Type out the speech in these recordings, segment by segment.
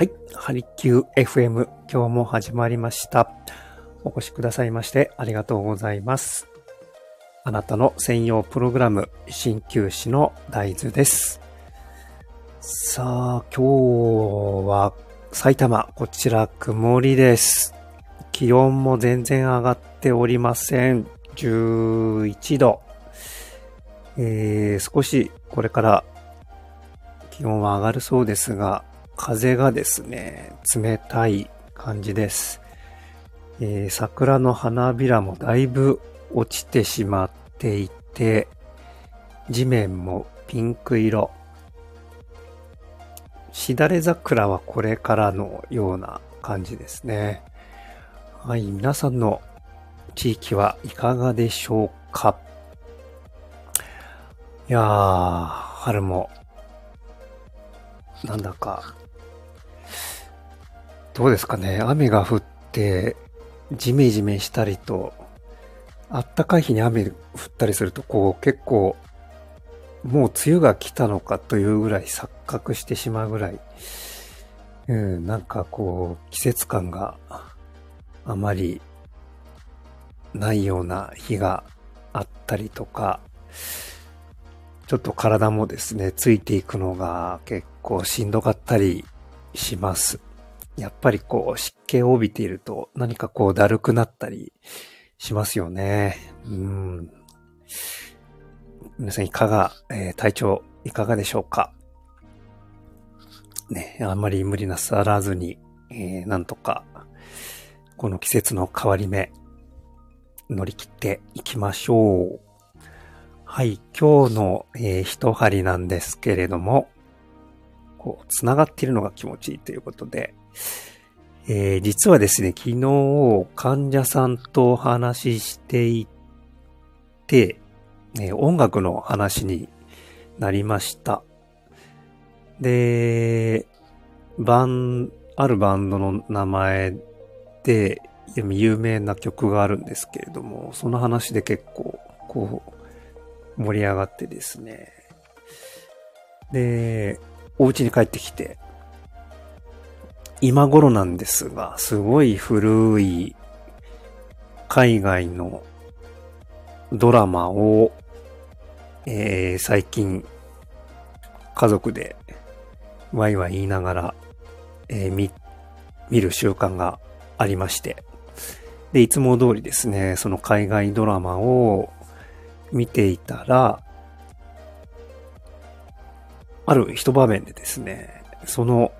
はい。ハリキュー FM、今日も始まりました。お越しくださいましてありがとうございます。あなたの専用プログラム、鍼灸師の大豆です。さあ、今日は埼玉、こちら曇りです。気温も全然上がっておりません。11度。えー、少しこれから気温は上がるそうですが、風がですね、冷たい感じです。えー、桜の花びらもだいぶ落ちてしまっていて、地面もピンク色。しだれ桜はこれからのような感じですね。はい、皆さんの地域はいかがでしょうか？いやー、春も、なんだかどうですかね。雨が降って、ジメジメしたりと、あったかい日に雨降ったりすると、こう結構、もう梅雨が来たのかというぐらい錯覚してしまうぐらい、うん、なんかこう、季節感があまりないような日があったりとか、ちょっと体もですね、ついていくのが結構しんどかったりします。やっぱりこう湿気を帯びていると何かこうだるくなったりしますよね。うん。皆さんいかが、えー、体調いかがでしょうか？ね、あんまり無理なさらずに、えー、なんとか、この季節の変わり目、乗り切っていきましょう。はい、今日の、えー、一針なんですけれども、こう、繋がっているのが気持ちいいということで、えー、実はですね、昨日、患者さんとお話ししていて、え、音楽の話になりました。で、バン、あるバンドの名前で、有名な曲があるんですけれども、その話で結構、こう、盛り上がってですね。で、お家に帰ってきて、今頃なんですが、すごい古い海外のドラマを、えー、最近家族でワイワイ言いながら、えー、見、見る習慣がありまして。で、いつも通りですね、その海外ドラマを見ていたら、ある一場面でですね、その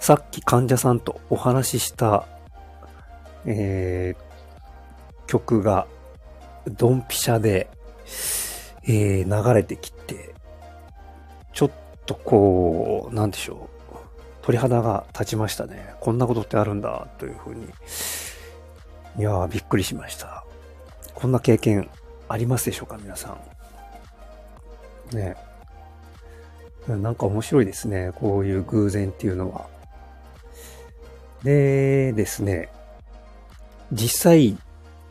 さっき患者さんとお話しした、えー、曲が、ドンピシャで、えー、流れてきて、ちょっとこう、なんでしょう。鳥肌が立ちましたね。こんなことってあるんだ、というふうに。いやー、びっくりしました。こんな経験ありますでしょうか、皆さん。ねなんか面白いですね。こういう偶然っていうのは。でですね、実際、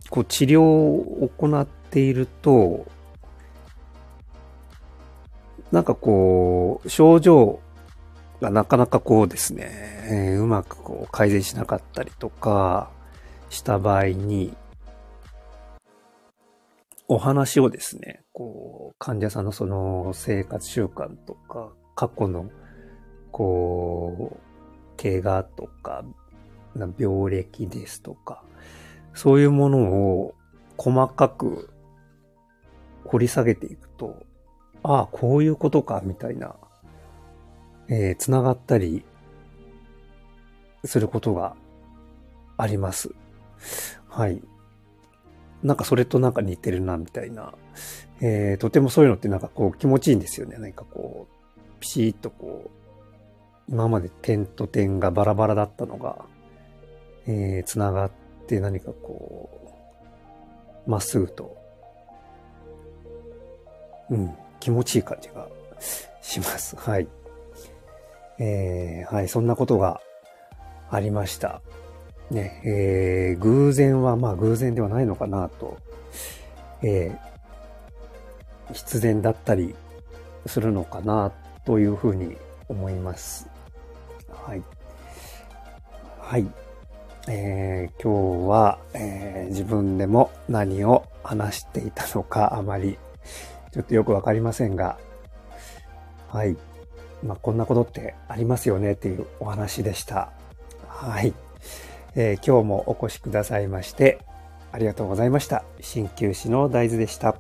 こう治療を行っていると、なんかこう、症状がなかなかこうですね、え、うまくこう改善しなかったりとかした場合に、お話をですね、こう、患者さんのその生活習慣とか、過去の、こう、怪我とか、病歴ですとか、そういうものを細かく掘り下げていくと、ああ、こういうことか、みたいな、えー、繋がったりすることがあります。はい。なんかそれとなんか似てるな、みたいな。えー、とてもそういうのってなんかこう気持ちいいんですよね。なんかこう、ピシッとこう、今まで点と点がバラバラだったのが、えー、繋がって何かこう、まっすぐと、うん、気持ちいい感じがします。はい。えー、はい、そんなことがありました。ね、えー、偶然はまあ偶然ではないのかなと、えー、必然だったりするのかなというふうに思います。はい。はい。えー、今日は、えー、自分でも何を話していたのかあまりちょっとよくわかりませんが、はい。まあ、こんなことってありますよねっていうお話でした。はい。えー、今日もお越しくださいまして、ありがとうございました。鍼灸師の大豆でした。